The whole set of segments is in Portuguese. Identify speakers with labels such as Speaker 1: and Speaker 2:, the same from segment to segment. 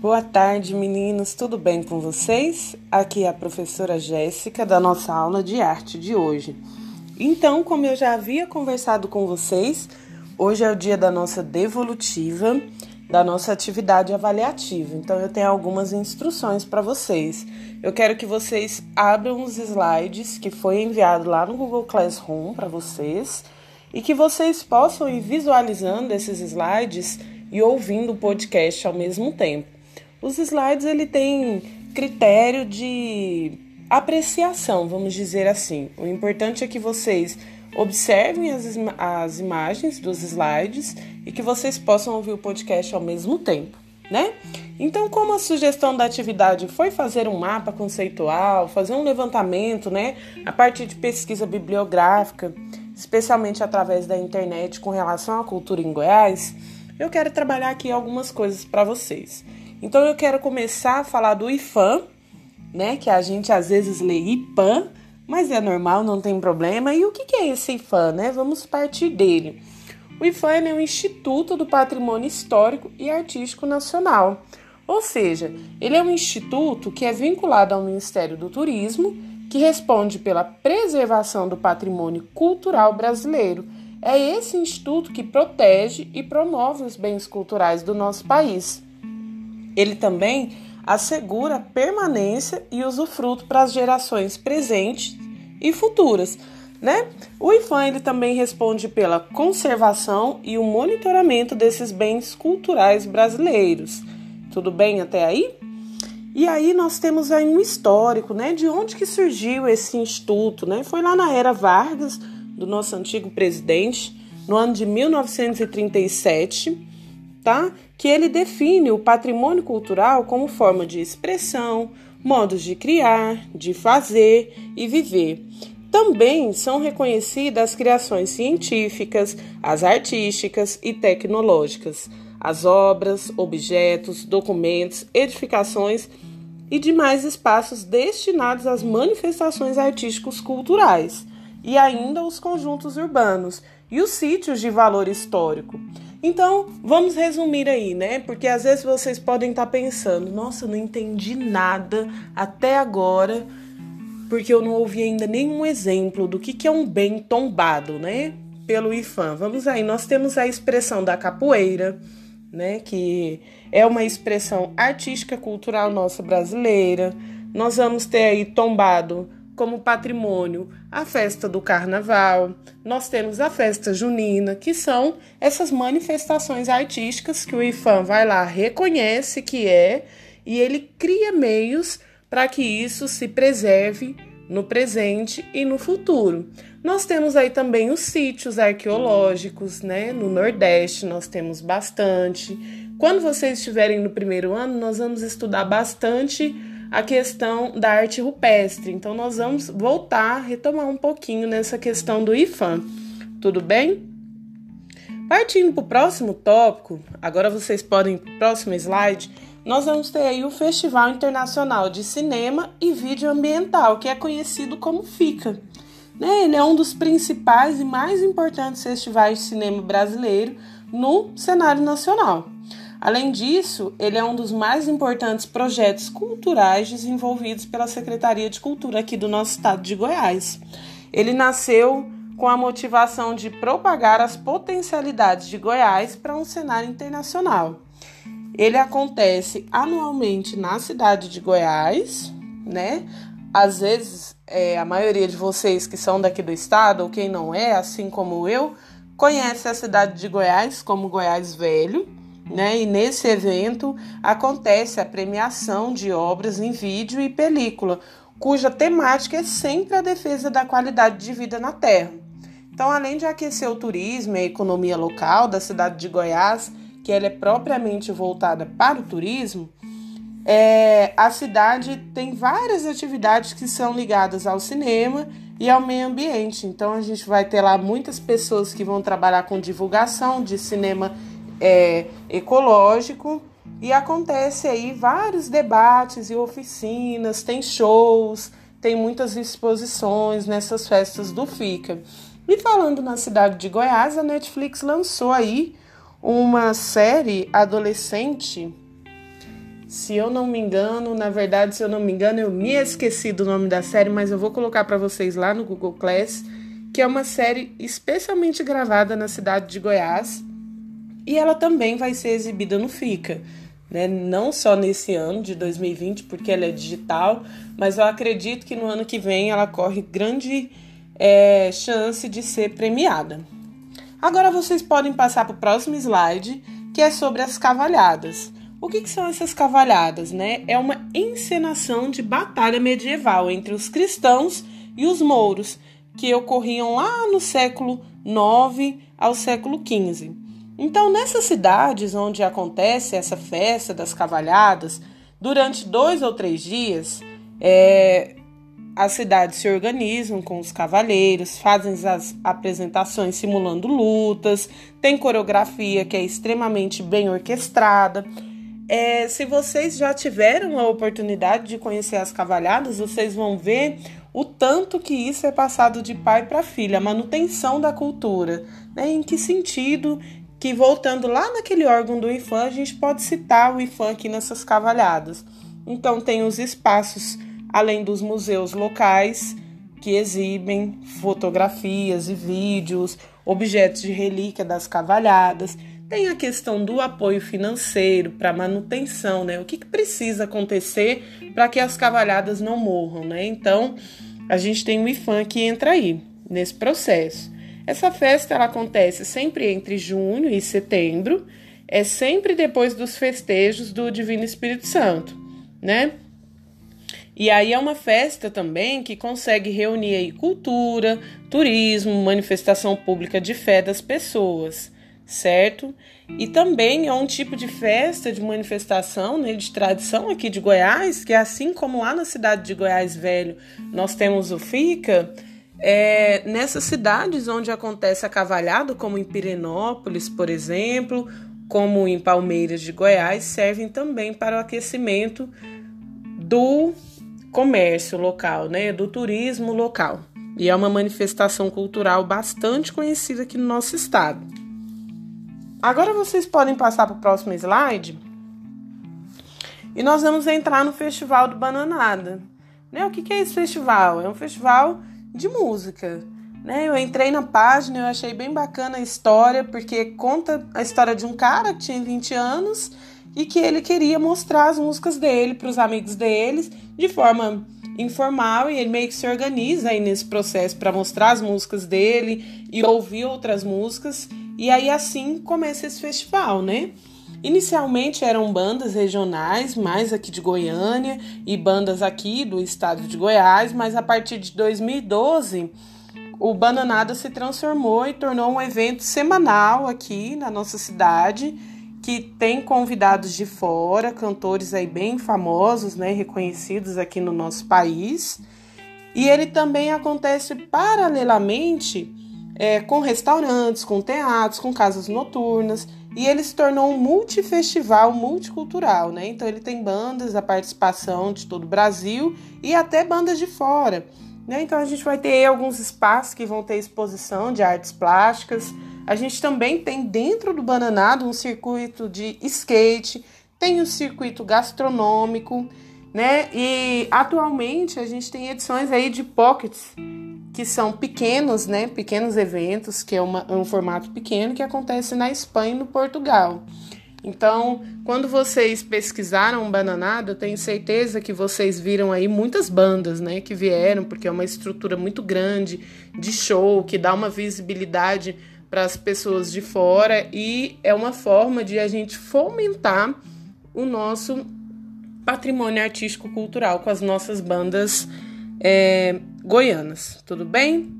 Speaker 1: Boa tarde, meninos. Tudo bem com vocês? Aqui é a professora Jéssica da nossa aula de arte de hoje. Então, como eu já havia conversado com vocês, hoje é o dia da nossa devolutiva, da nossa atividade avaliativa. Então, eu tenho algumas instruções para vocês. Eu quero que vocês abram os slides que foi enviado lá no Google Classroom para vocês e que vocês possam ir visualizando esses slides e ouvindo o podcast ao mesmo tempo. Os slides ele tem critério de apreciação, vamos dizer assim. O importante é que vocês observem as, as imagens dos slides e que vocês possam ouvir o podcast ao mesmo tempo, né? Então, como a sugestão da atividade foi fazer um mapa conceitual, fazer um levantamento, né, a partir de pesquisa bibliográfica, especialmente através da internet com relação à cultura em Goiás, eu quero trabalhar aqui algumas coisas para vocês. Então eu quero começar a falar do IFAM, né? Que a gente às vezes lê IPAM, mas é normal, não tem problema. E o que é esse IFAM, né? Vamos partir dele. O IFAM é um Instituto do Patrimônio Histórico e Artístico Nacional. Ou seja, ele é um instituto que é vinculado ao Ministério do Turismo, que responde pela preservação do patrimônio cultural brasileiro é esse instituto que protege e promove os bens culturais do nosso país. Ele também assegura permanência e usufruto para as gerações presentes e futuras. Né? O IFAM ele também responde pela conservação e o monitoramento desses bens culturais brasileiros. Tudo bem até aí? E aí nós temos aí um histórico, né? De onde que surgiu esse instituto, né? Foi lá na era Vargas, do nosso antigo presidente, no ano de 1937, tá? Que ele define o patrimônio cultural como forma de expressão, modos de criar, de fazer e viver. Também são reconhecidas as criações científicas, as artísticas e tecnológicas, as obras, objetos, documentos, edificações e demais espaços destinados às manifestações artísticos culturais e ainda os conjuntos urbanos e os sítios de valor histórico. Então, vamos resumir aí, né? Porque às vezes vocês podem estar pensando: nossa, não entendi nada até agora, porque eu não ouvi ainda nenhum exemplo do que, que é um bem tombado, né? Pelo IFAM. Vamos aí, nós temos a expressão da capoeira, né? Que é uma expressão artística cultural nossa brasileira. Nós vamos ter aí tombado como patrimônio a festa do carnaval, nós temos a festa junina, que são essas manifestações artísticas que o IFAM vai lá, reconhece que é e ele cria meios para que isso se preserve no presente e no futuro. Nós temos aí também os sítios arqueológicos, né? No Nordeste nós temos bastante. Quando vocês estiverem no primeiro ano, nós vamos estudar bastante a questão da arte rupestre. Então, nós vamos voltar, retomar um pouquinho nessa questão do IFAM. Tudo bem? Partindo para o próximo tópico, agora vocês podem ir para o próximo slide. Nós vamos ter aí o Festival Internacional de Cinema e Vídeo Ambiental, que é conhecido como FICA. Né? Ele é um dos principais e mais importantes festivais de cinema brasileiro no cenário nacional. Além disso, ele é um dos mais importantes projetos culturais desenvolvidos pela Secretaria de Cultura aqui do nosso estado de Goiás. Ele nasceu com a motivação de propagar as potencialidades de Goiás para um cenário internacional. Ele acontece anualmente na cidade de Goiás, né? Às vezes, é, a maioria de vocês que são daqui do estado, ou quem não é, assim como eu, conhece a cidade de Goiás como Goiás Velho né? E nesse evento acontece a premiação de obras em vídeo e película, cuja temática é sempre a defesa da qualidade de vida na Terra. Então, além de aquecer o turismo e a economia local da cidade de Goiás, que ela é propriamente voltada para o turismo, é, a cidade tem várias atividades que são ligadas ao cinema e ao meio ambiente. Então, a gente vai ter lá muitas pessoas que vão trabalhar com divulgação de cinema é, ecológico. E acontece aí vários debates e oficinas, tem shows, tem muitas exposições nessas festas do FICA. E falando na cidade de Goiás, a Netflix lançou aí uma série adolescente. Se eu não me engano, na verdade, se eu não me engano, eu me esqueci do nome da série, mas eu vou colocar para vocês lá no Google Class, que é uma série especialmente gravada na cidade de Goiás, e ela também vai ser exibida no FICA. Né? Não só nesse ano de 2020, porque ela é digital, mas eu acredito que no ano que vem ela corre grande é, chance de ser premiada. Agora vocês podem passar para o próximo slide, que é sobre as cavalhadas. O que, que, são essas cavalhadas? Né? É uma encenação de batalha medieval entre os cristãos e os mouros, que ocorriam lá no século IX ao século XV. Então, nessas cidades onde acontece essa festa das cavalhadas, durante dois ou três dias, é, as cidades se organizam com os cavaleiros, fazem as apresentações simulando lutas, tem coreografia que é extremamente bem orquestrada. É, se vocês já tiveram a oportunidade de conhecer as cavalhadas, vocês vão ver o tanto que isso é passado de pai para filha, a manutenção da cultura. Né? Em que sentido que, voltando lá naquele órgão do IFAM, a gente pode citar o IFAM aqui nessas cavalhadas. Então, tem os espaços além dos museus locais que exibem fotografias e vídeos, objetos de relíquia das cavalhadas. Tem a questão do apoio financeiro para manutenção, né? O que, que precisa acontecer para que as cavalhadas não morram, né? Então, a gente tem o IFAM que entra aí nesse processo. Essa festa ela acontece sempre entre junho e setembro, é sempre depois dos festejos do Divino Espírito Santo, né? E aí é uma festa também que consegue reunir aí cultura, turismo, manifestação pública de fé das pessoas, certo? E também é um tipo de festa, de manifestação, né, de tradição aqui de Goiás, que assim como lá na cidade de Goiás Velho nós temos o FICA, é, nessas cidades onde acontece a cavalhada, como em Pirenópolis, por exemplo, como em Palmeiras de Goiás, servem também para o aquecimento do comércio local, né, do turismo local. E é uma manifestação cultural bastante conhecida aqui no nosso estado. Agora vocês podem passar para o próximo slide. E nós vamos entrar no Festival do Bananada. Né? O que é esse festival? É um festival de música. Né? Eu entrei na página, eu achei bem bacana a história, porque conta a história de um cara que tinha 20 anos e que ele queria mostrar as músicas dele para os amigos deles de forma informal e ele meio que se organiza aí nesse processo para mostrar as músicas dele e ouvir outras músicas e aí assim começa esse festival, né? Inicialmente eram bandas regionais, mais aqui de Goiânia e bandas aqui do estado de Goiás, mas a partir de 2012 o Bananada se transformou e tornou um evento semanal aqui na nossa cidade que tem convidados de fora, cantores aí bem famosos, né, reconhecidos aqui no nosso país. E ele também acontece paralelamente é, com restaurantes, com teatros, com casas noturnas. E ele se tornou um multifestival multicultural, né? Então ele tem bandas da participação de todo o Brasil e até bandas de fora. Né? Então a gente vai ter alguns espaços que vão ter exposição de artes plásticas, a gente também tem dentro do Bananado um circuito de skate, tem um circuito gastronômico, né? E atualmente a gente tem edições aí de pockets, que são pequenos, né? Pequenos eventos, que é uma, um formato pequeno que acontece na Espanha e no Portugal. Então, quando vocês pesquisaram Bananado, eu tenho certeza que vocês viram aí muitas bandas, né, que vieram, porque é uma estrutura muito grande de show, que dá uma visibilidade para as pessoas de fora e é uma forma de a gente fomentar o nosso patrimônio artístico cultural com as nossas bandas é, goianas, tudo bem?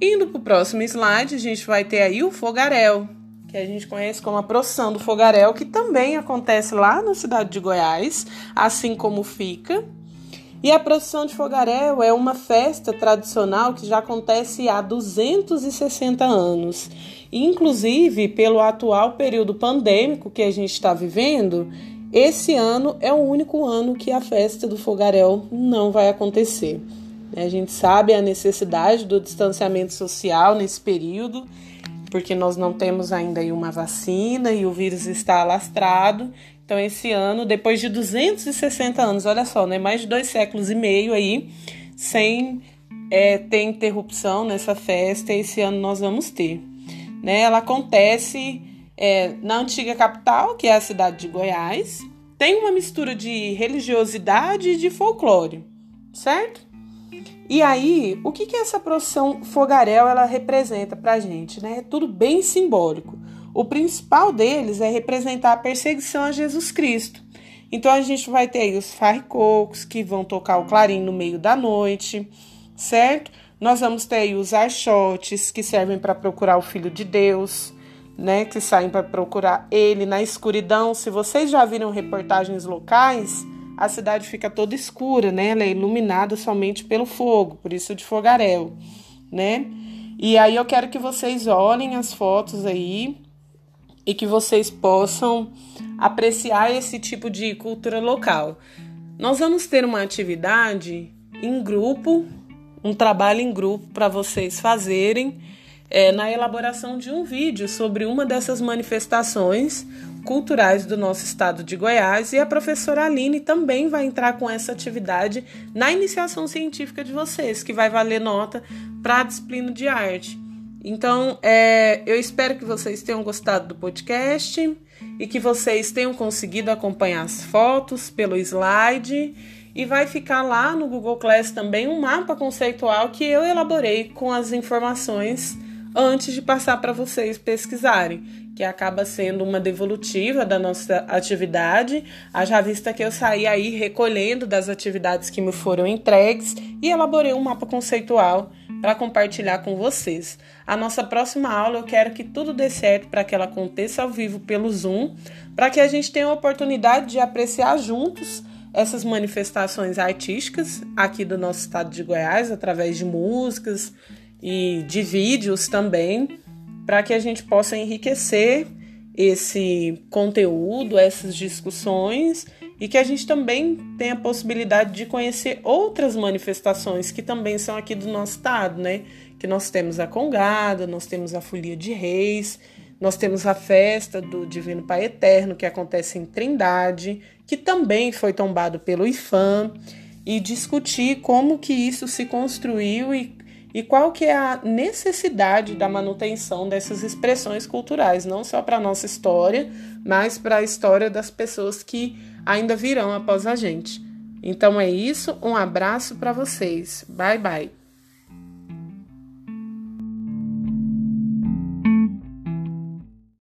Speaker 1: Indo para o próximo slide, a gente vai ter aí o fogaréu, que a gente conhece como a procissão do fogaréu, que também acontece lá na cidade de Goiás, assim como fica. E a procissão de fogaréu é uma festa tradicional que já acontece há 260 anos. Inclusive, pelo atual período pandêmico que a gente está vivendo, esse ano é o único ano que a festa do fogaréu não vai acontecer. A gente sabe a necessidade do distanciamento social nesse período porque nós não temos ainda uma vacina e o vírus está alastrado. Então, esse ano, depois de 260 anos, olha só, né? Mais de dois séculos e meio aí, sem é, ter interrupção nessa festa, esse ano nós vamos ter. Né? Ela acontece é, na antiga capital, que é a cidade de Goiás. Tem uma mistura de religiosidade e de folclore, certo? E aí, o que, que essa procissão fogaréu ela representa pra gente? Né? É tudo bem simbólico. O principal deles é representar a perseguição a Jesus Cristo. Então a gente vai ter aí os farricocos que vão tocar o clarim no meio da noite, certo? Nós vamos ter aí os archotes que servem para procurar o Filho de Deus, né? Que saem para procurar ele na escuridão. Se vocês já viram reportagens locais, a cidade fica toda escura, né? Ela é iluminada somente pelo fogo, por isso de fogaréu, né? E aí eu quero que vocês olhem as fotos aí e que vocês possam apreciar esse tipo de cultura local. Nós vamos ter uma atividade em grupo, um trabalho em grupo para vocês fazerem é, na elaboração de um vídeo sobre uma dessas manifestações culturais do nosso estado de Goiás e a professora Aline também vai entrar com essa atividade na iniciação científica de vocês, que vai valer nota para a disciplina de arte. Então, é, eu espero que vocês tenham gostado do podcast e que vocês tenham conseguido acompanhar as fotos pelo slide. E vai ficar lá no Google Class também um mapa conceitual que eu elaborei com as informações antes de passar para vocês pesquisarem, que acaba sendo uma devolutiva da nossa atividade, haja vista que eu saí aí recolhendo das atividades que me foram entregues e elaborei um mapa conceitual para compartilhar com vocês. A nossa próxima aula eu quero que tudo dê certo para que ela aconteça ao vivo pelo Zoom, para que a gente tenha a oportunidade de apreciar juntos essas manifestações artísticas aqui do nosso estado de Goiás, através de músicas e de vídeos também, para que a gente possa enriquecer esse conteúdo, essas discussões e que a gente também tenha a possibilidade de conhecer outras manifestações que também são aqui do nosso estado, né? Que nós temos a Congada, nós temos a Folia de Reis, nós temos a festa do Divino Pai Eterno, que acontece em Trindade, que também foi tombado pelo IFAM, e discutir como que isso se construiu e, e qual que é a necessidade da manutenção dessas expressões culturais, não só para a nossa história, mas para a história das pessoas que ainda virão após a gente. Então é isso, um abraço para vocês. Bye bye.